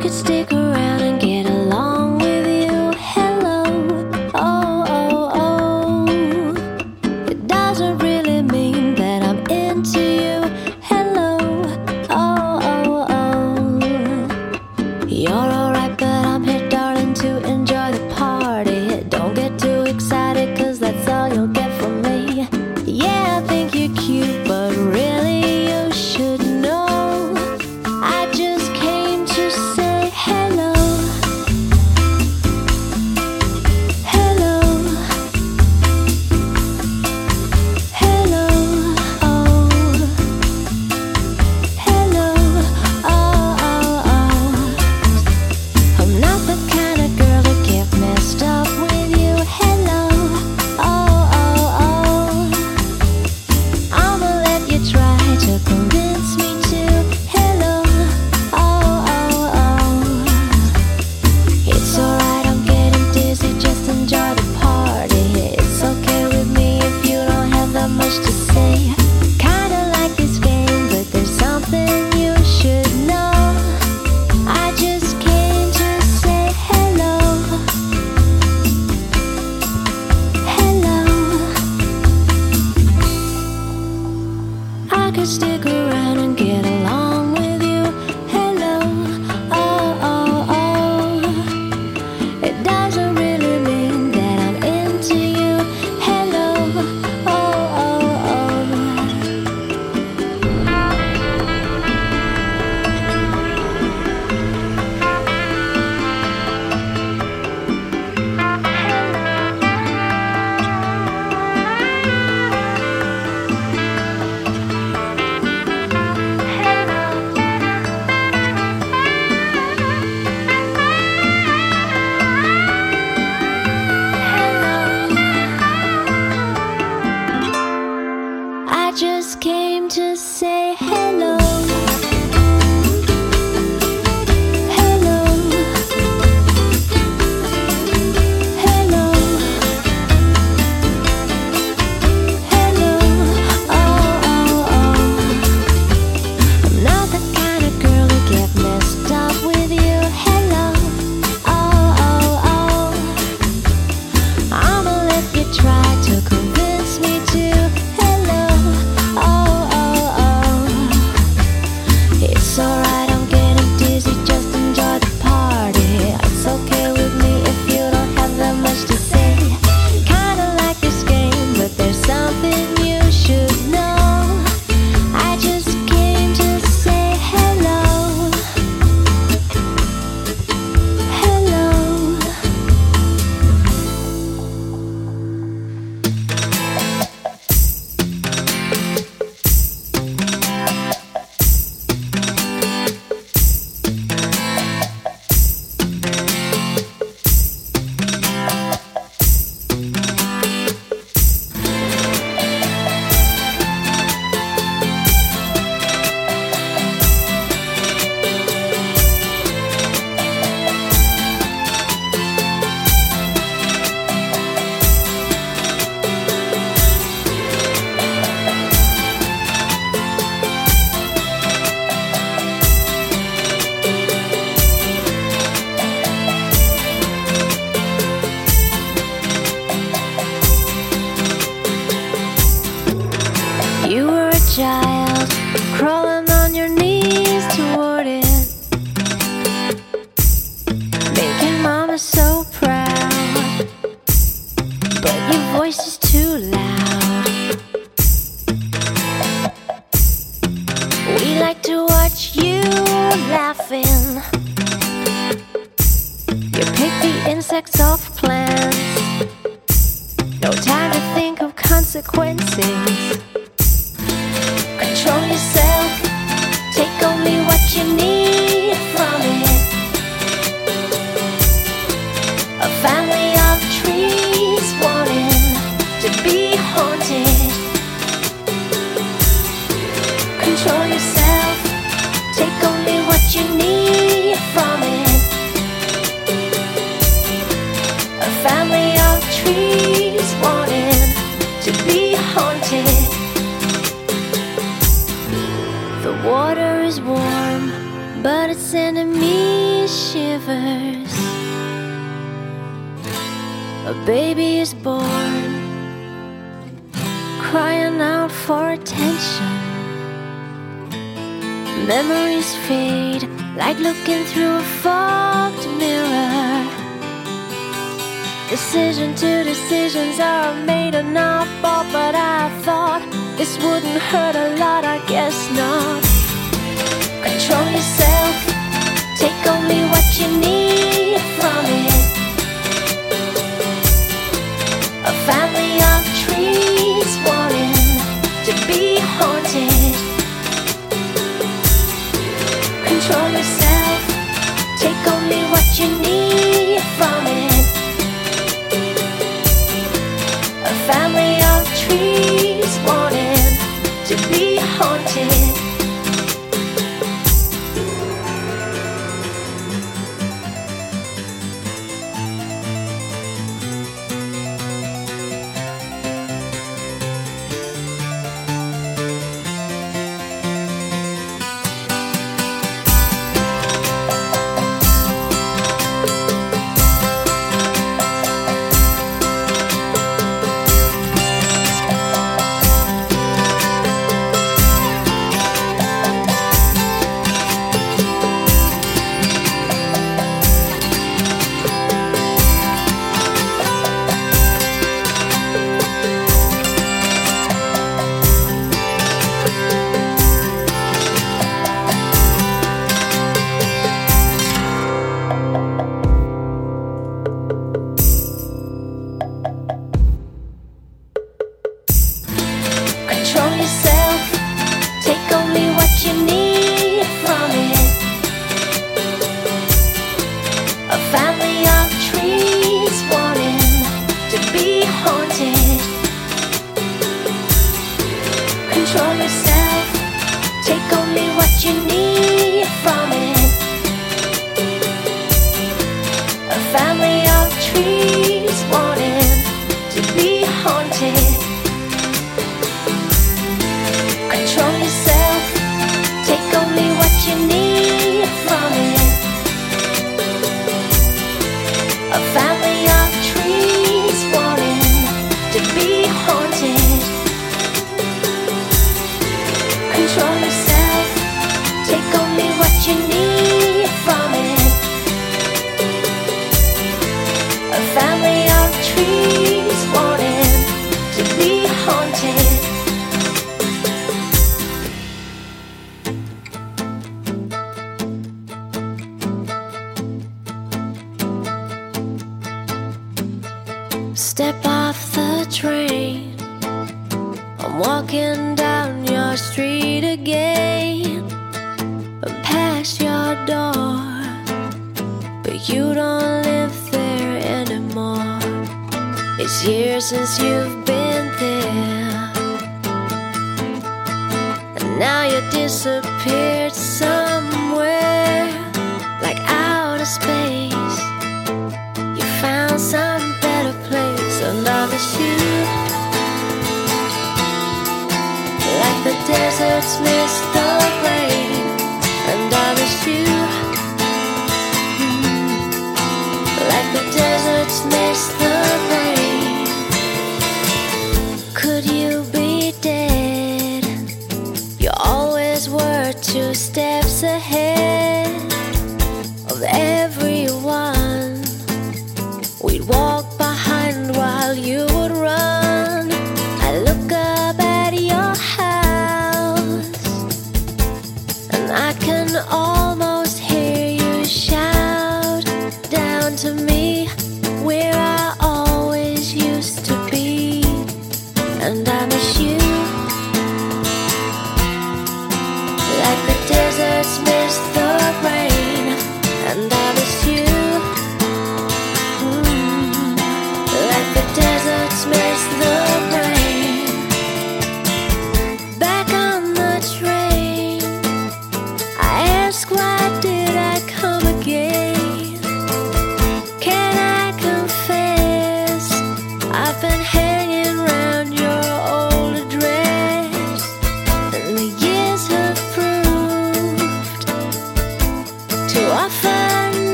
could stick around Decision to decisions are made an awful, but I thought this wouldn't hurt a lot, I guess not. Control yourself, take only what you need from it.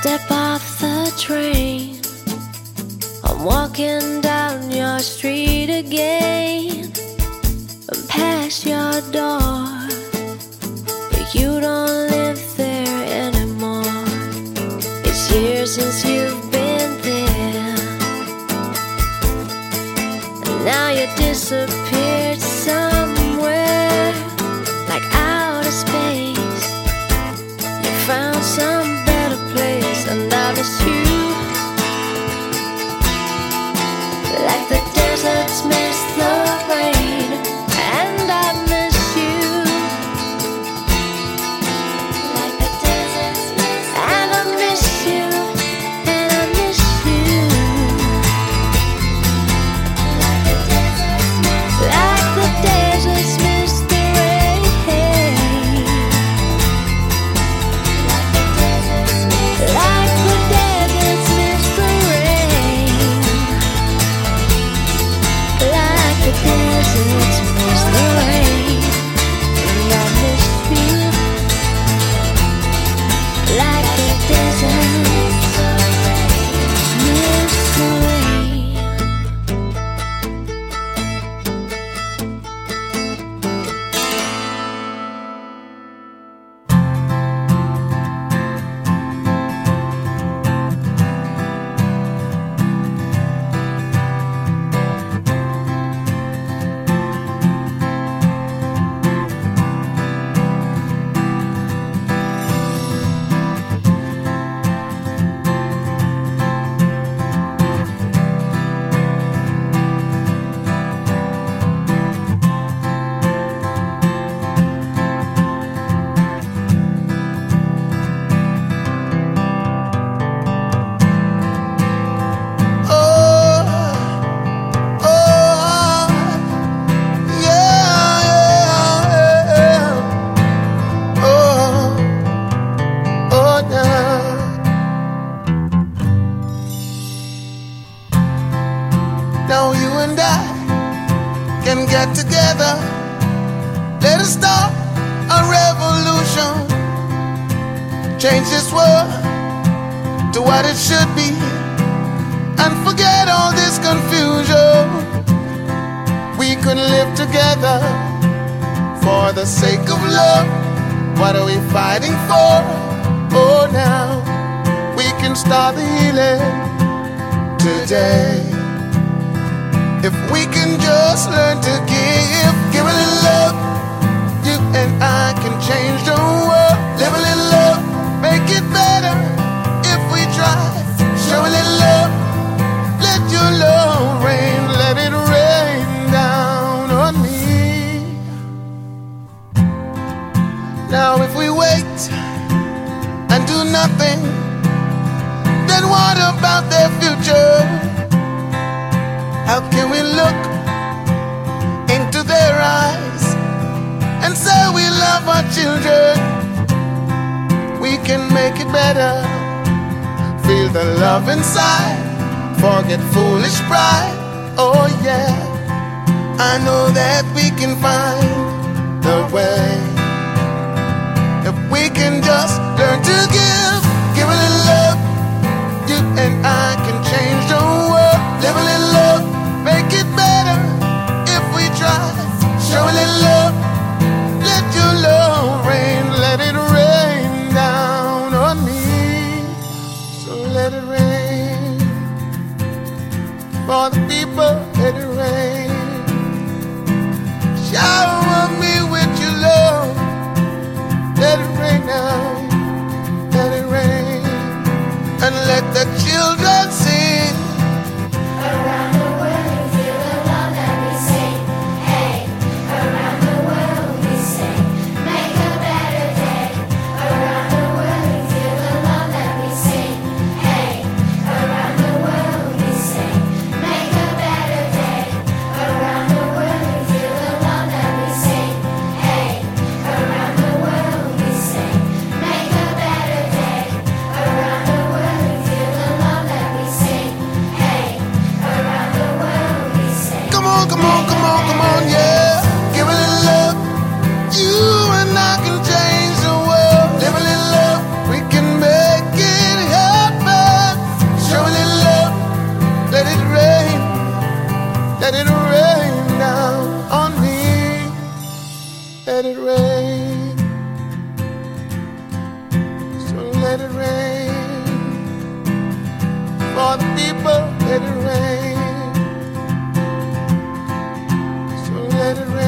Step off the train. I'm walking down your street again. I'm past your door, but you don't. yeah. I know that we can find the way if we can just learn to. Get Let it rain.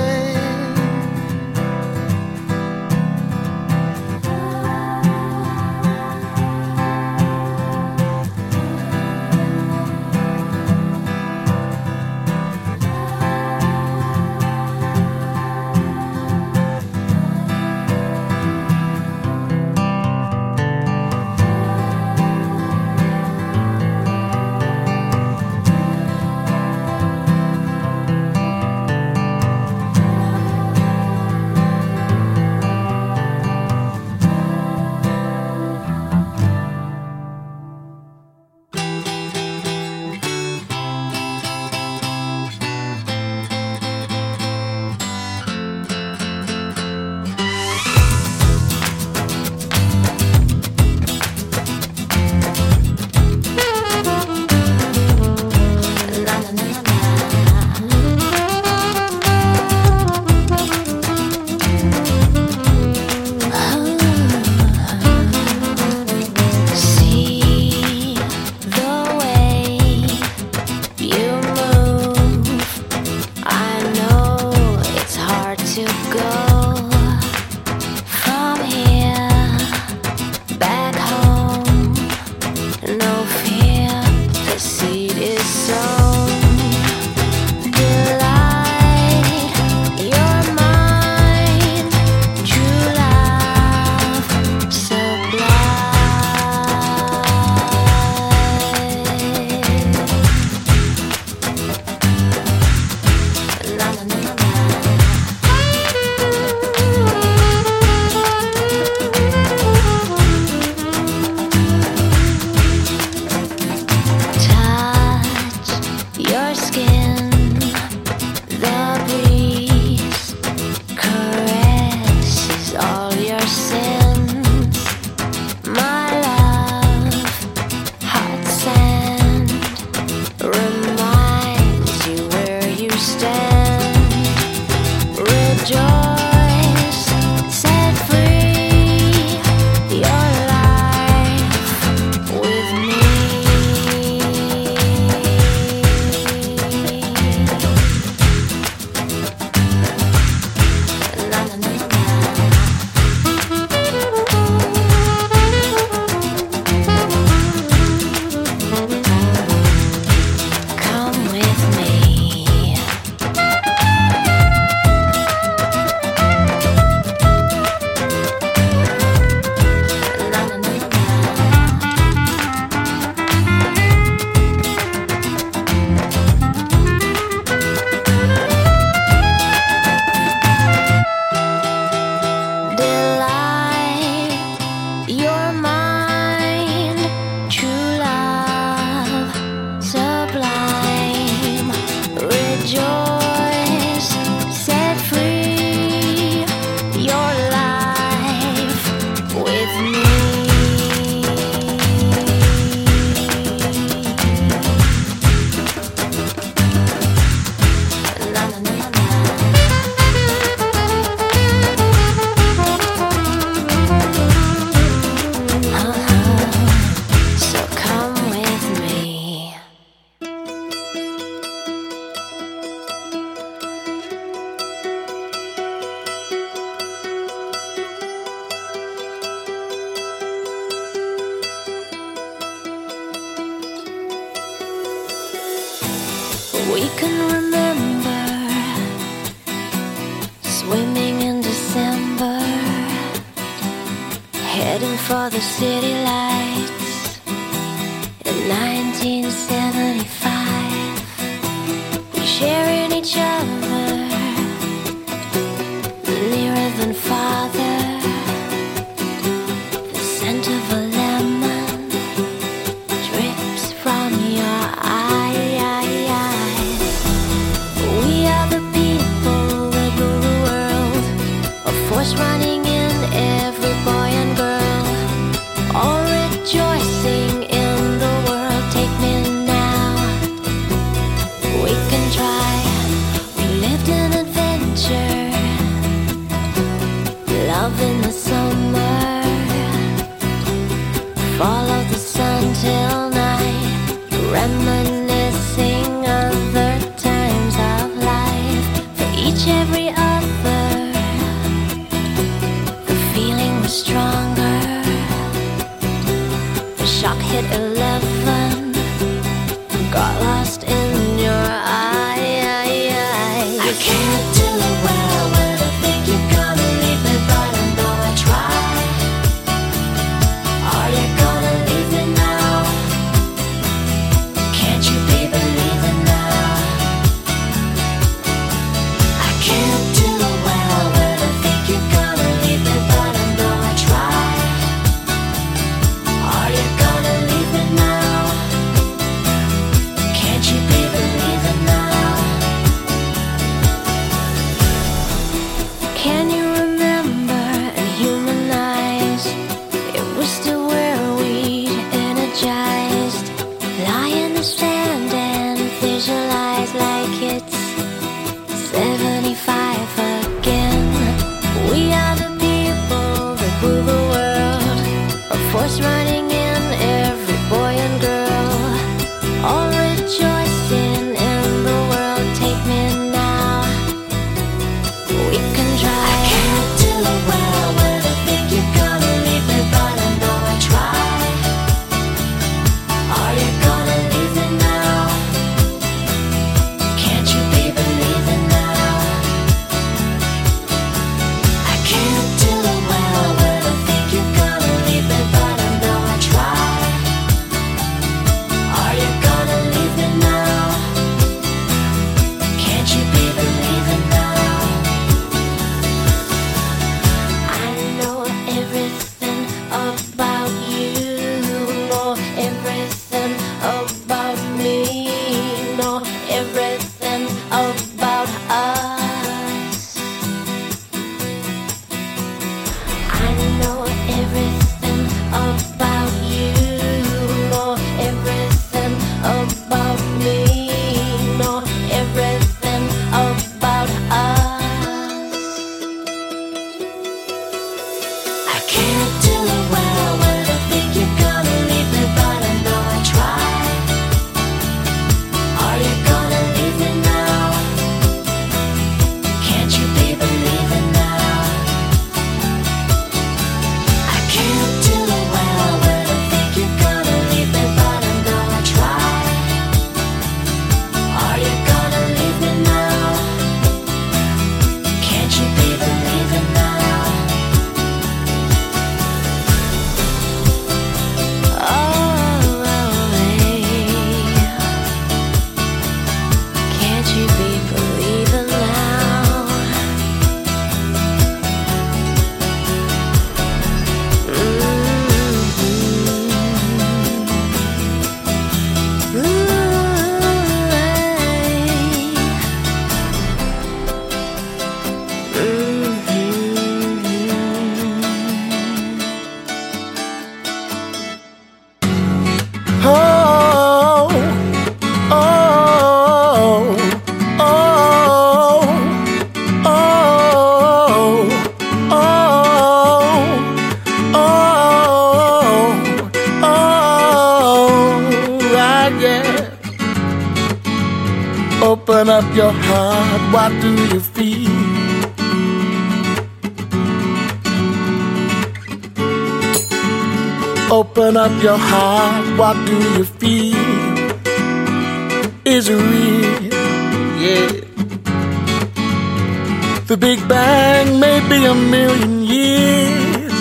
The Big Bang may be a million years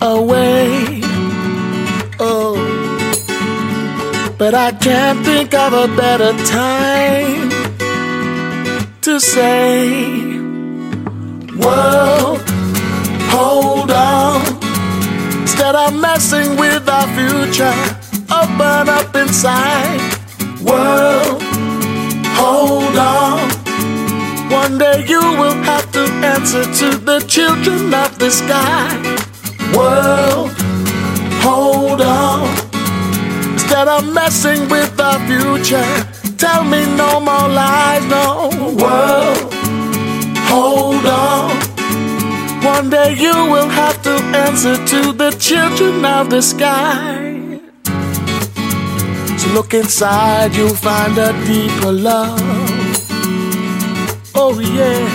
away. Oh, but I can't think of a better time to say, World, hold on. Instead of messing with our future, open up inside. World, hold on. One day you will have to answer to the children of the sky. World, hold on. Instead of messing with our future, tell me no more lies, no. World, hold on. One day you will have to answer to the children of the sky. So look inside, you'll find a deeper love. Oh, yeah.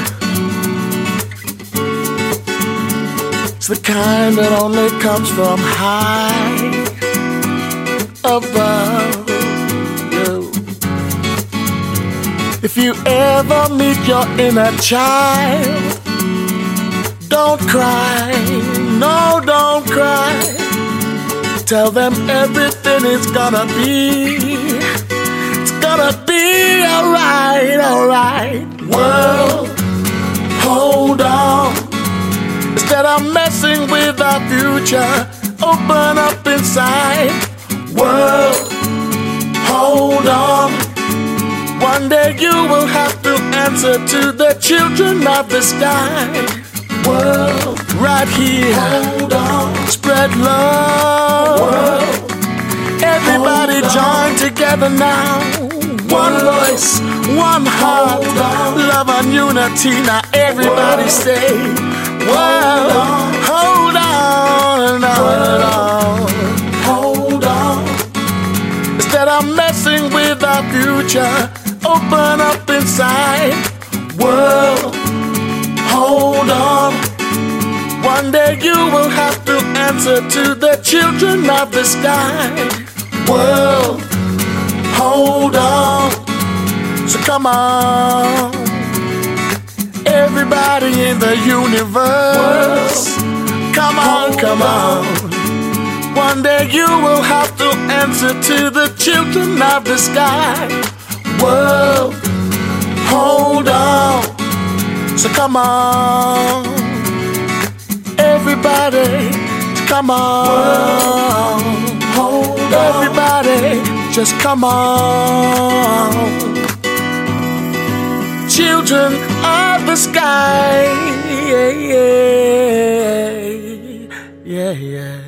It's the kind that only comes from high above you. If you ever meet your inner child, don't cry, no, don't cry. Tell them everything is gonna be, it's gonna be alright, alright. World, hold on. Instead of messing with our future, open up inside. World, hold on. One day you will have to answer to the children of the sky. World, right here, hold on. Spread love. World, everybody join together now. One voice, one heart, love and unity. Now everybody say, World, hold on, hold on, hold on. Instead of messing with our future, open up inside. World, hold on. One day you will have to answer to the children of the sky. World, hold on. So come on. Everybody in the universe. Come on, come on. One day you will have to answer to the children of the sky. World, hold on. So come on. Everybody, come on. Hold on. Everybody, just come on. Children of the sky. Yeah, yeah, yeah. yeah.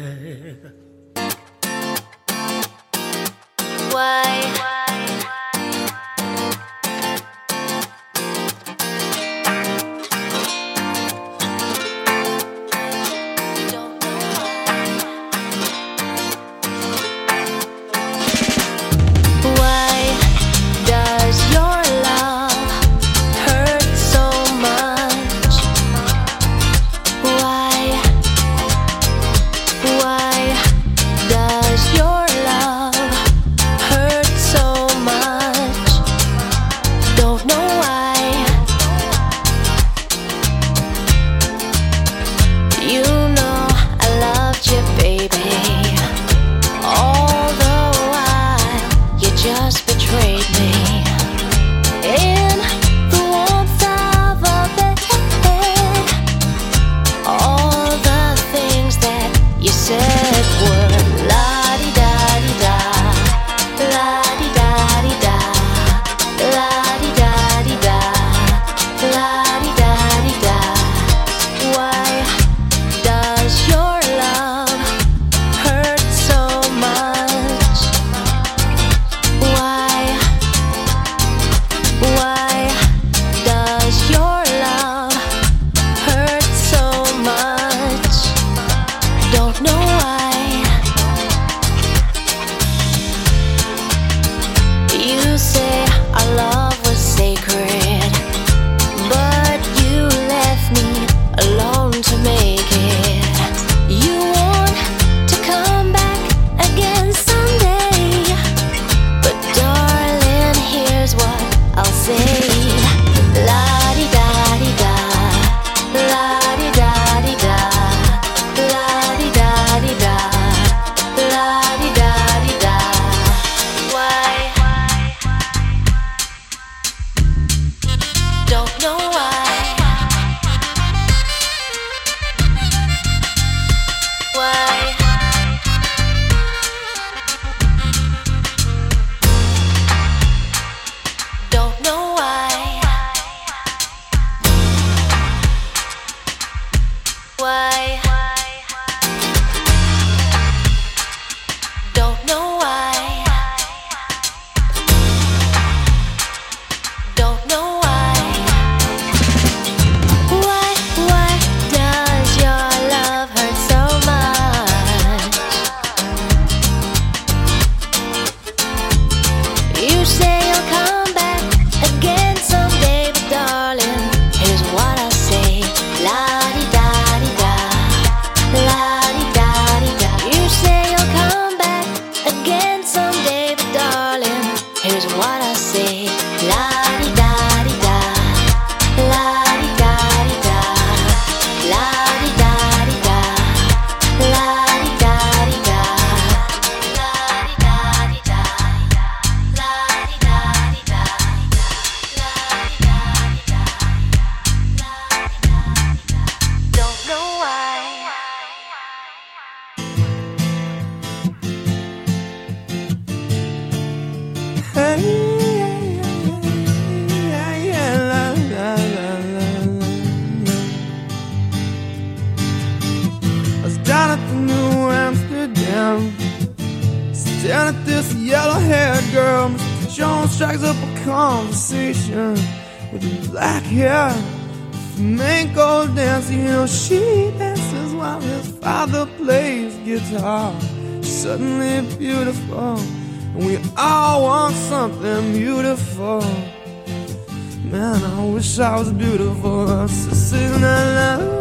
Man, I wish I was beautiful. I'm still sitting alone.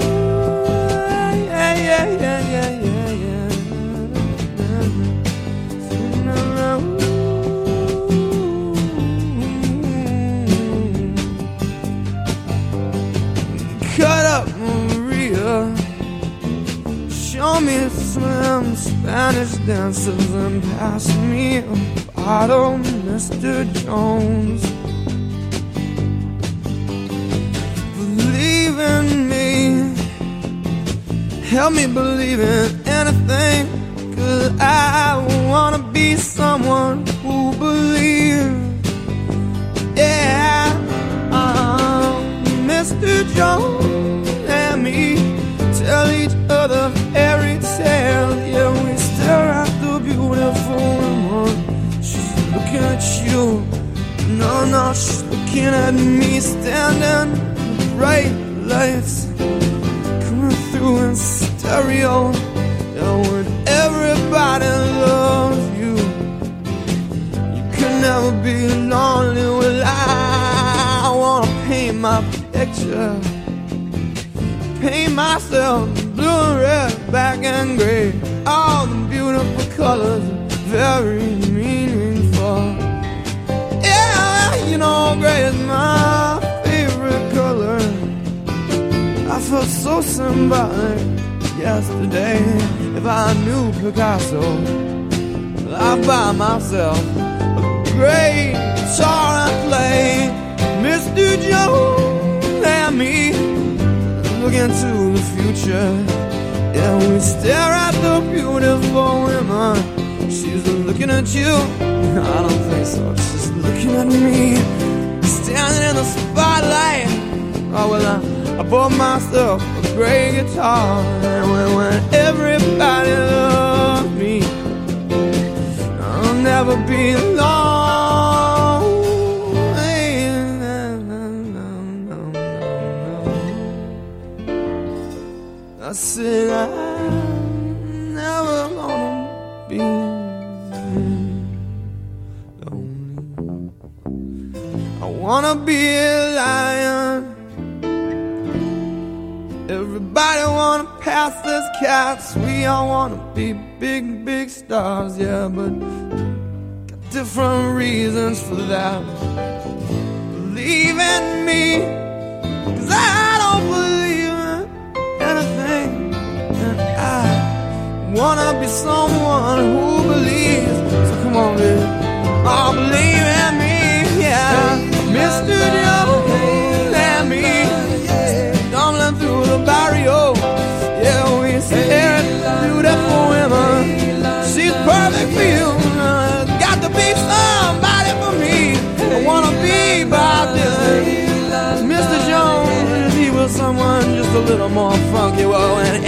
Cut up, Maria. Show me some Spanish dancers and pass me a bottle, Mr. Jones. help me believe in anything. Cause I wanna be someone who believes. Yeah, Mr. Jones and me tell each other fairy tale. Yeah, we stare at the beautiful woman. She's looking at you. No, no, she's looking at me standing bright lights stereo. Now would everybody loves you? You could never be lonely. Well, I, I wanna paint my picture, paint myself blue and red, black and gray. All the beautiful colors, very meaningful. Yeah, you know, gray is my favorite color. I feel so symbolic yesterday. If I knew Picasso, I'd buy myself a great guitar and play Mr. Jones and me. Look into the future, and we stare at the beautiful woman. She's looking at you. I don't think so. She's looking at me, standing in the spotlight. Oh well, I. I bought myself a great guitar. And when, when everybody loved me, I'll never be alone. No, no, no, I said I'm never gonna be lonely. I wanna be a lion. Everybody wanna pass this cats. We all wanna be big, big stars, yeah, but got different reasons for that. Believe in me, cause I don't believe in anything. And I wanna be someone who believes. So come on, baby. Oh, believe in me, yeah. Mr. Joe. someone just a little more funky. Well, and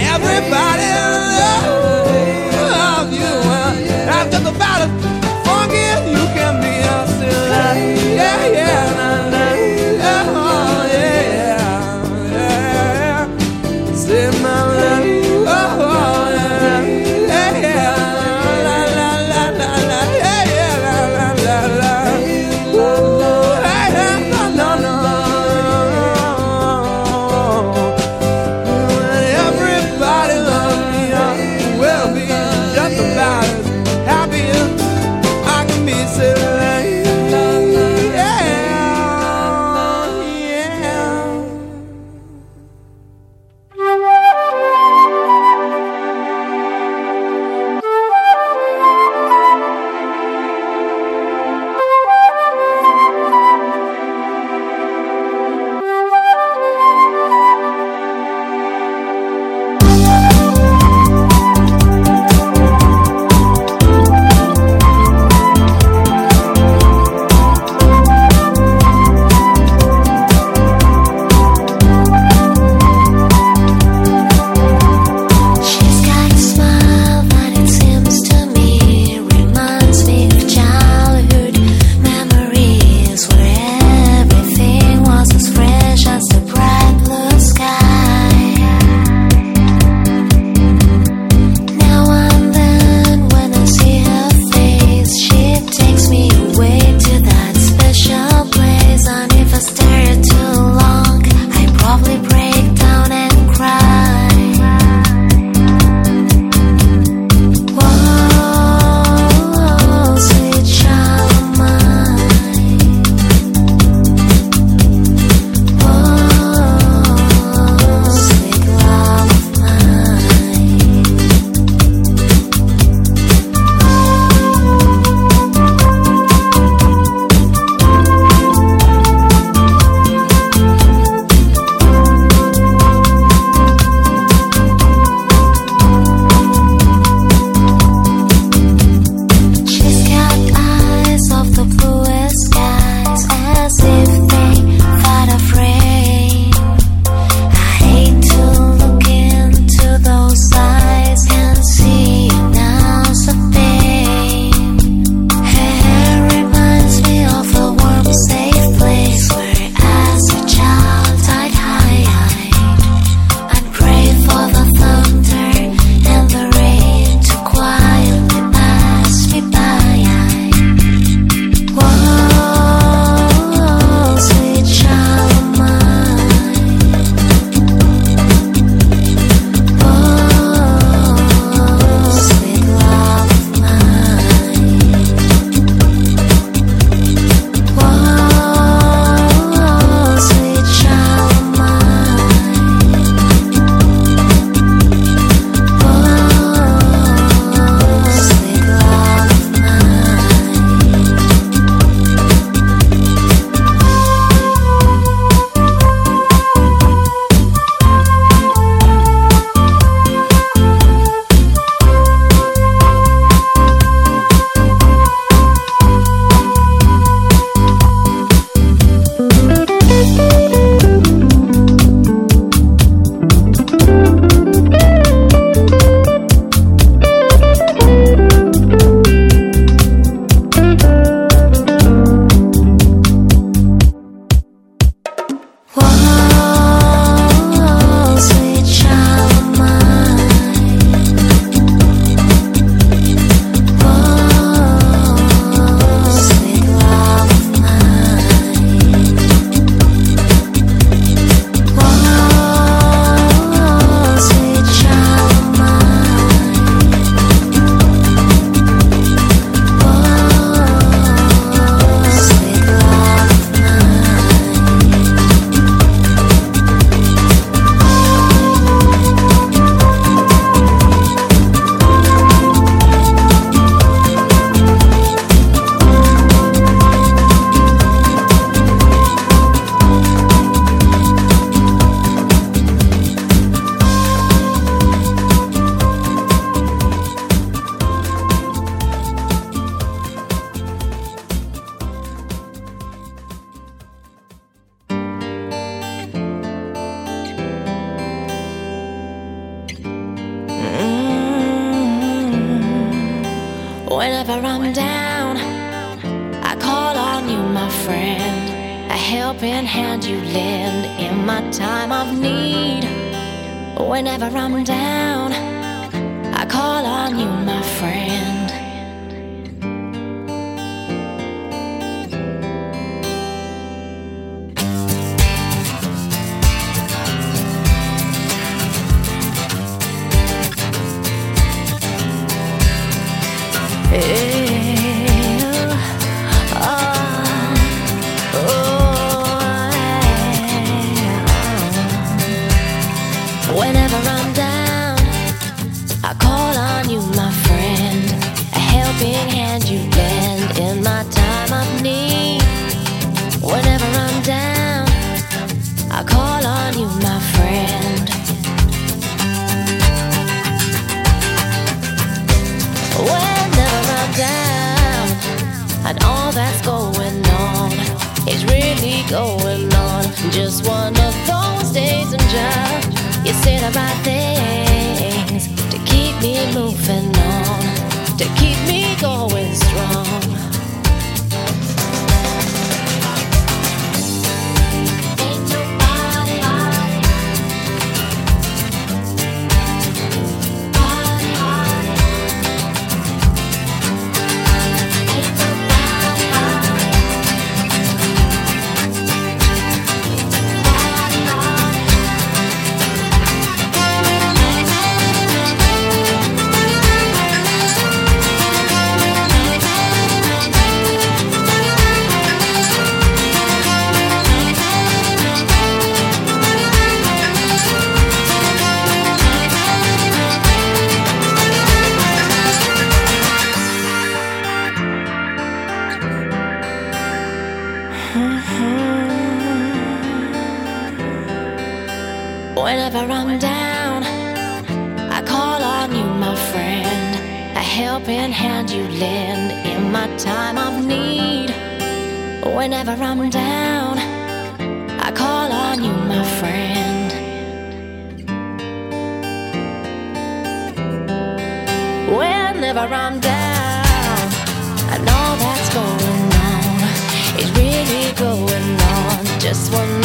whenever I'm down. I know that's going on. It's really going on. Just one.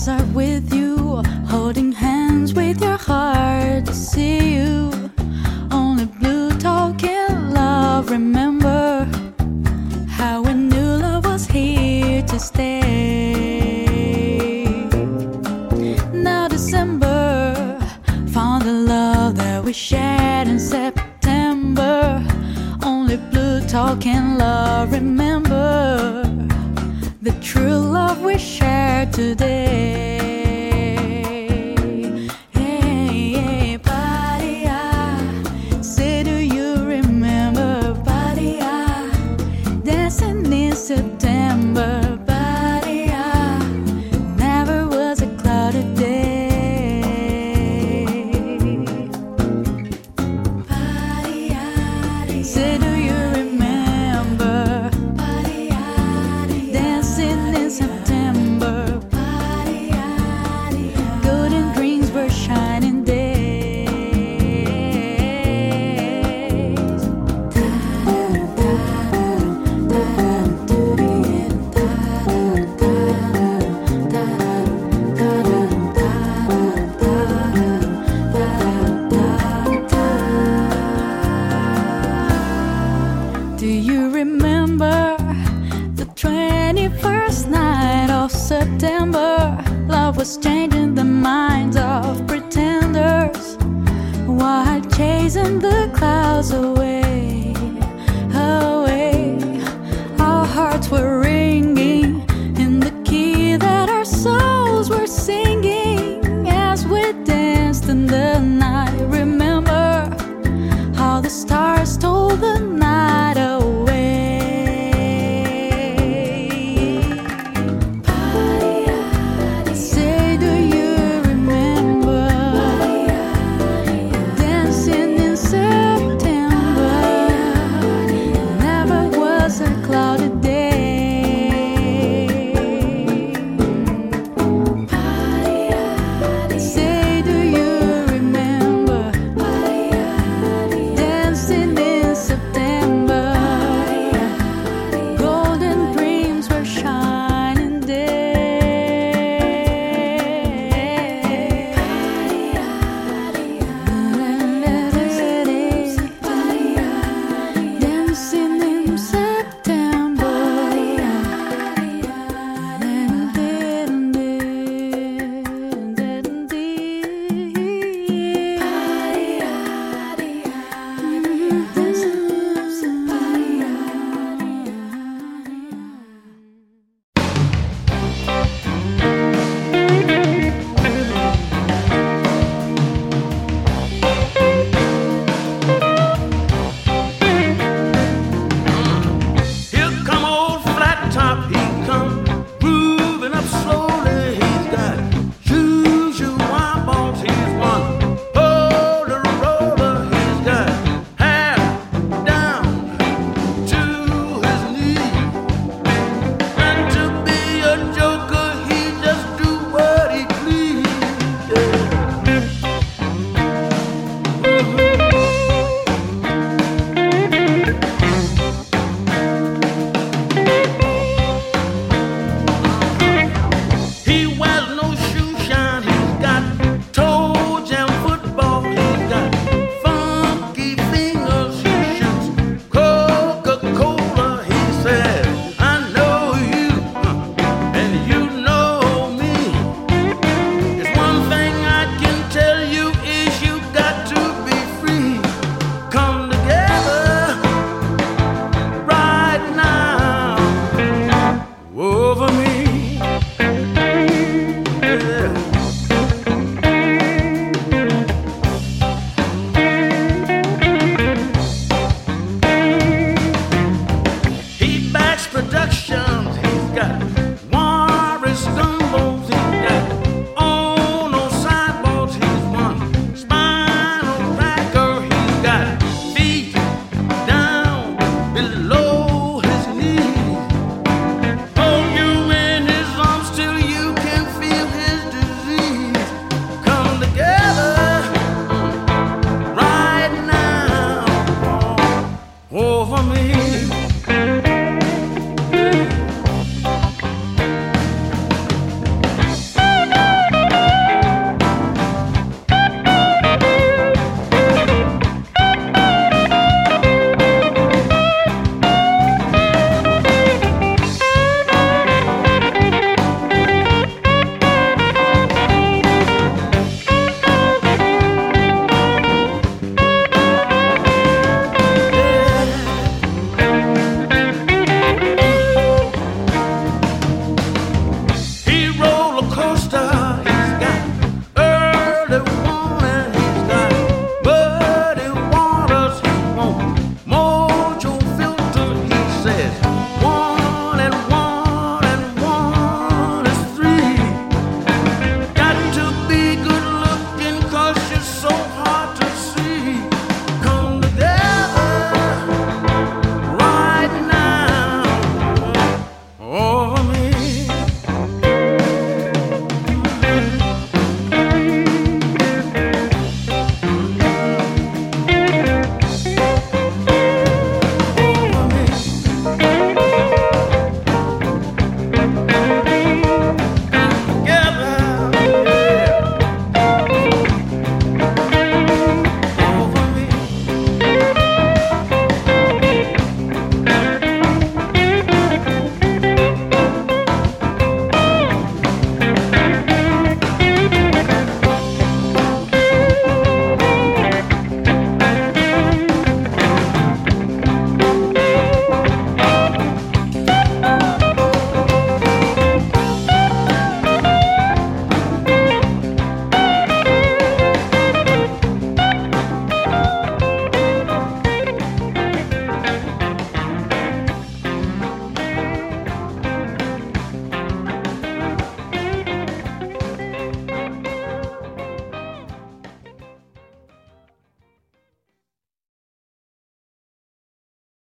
stars are with you, holding hands with your heart to see you.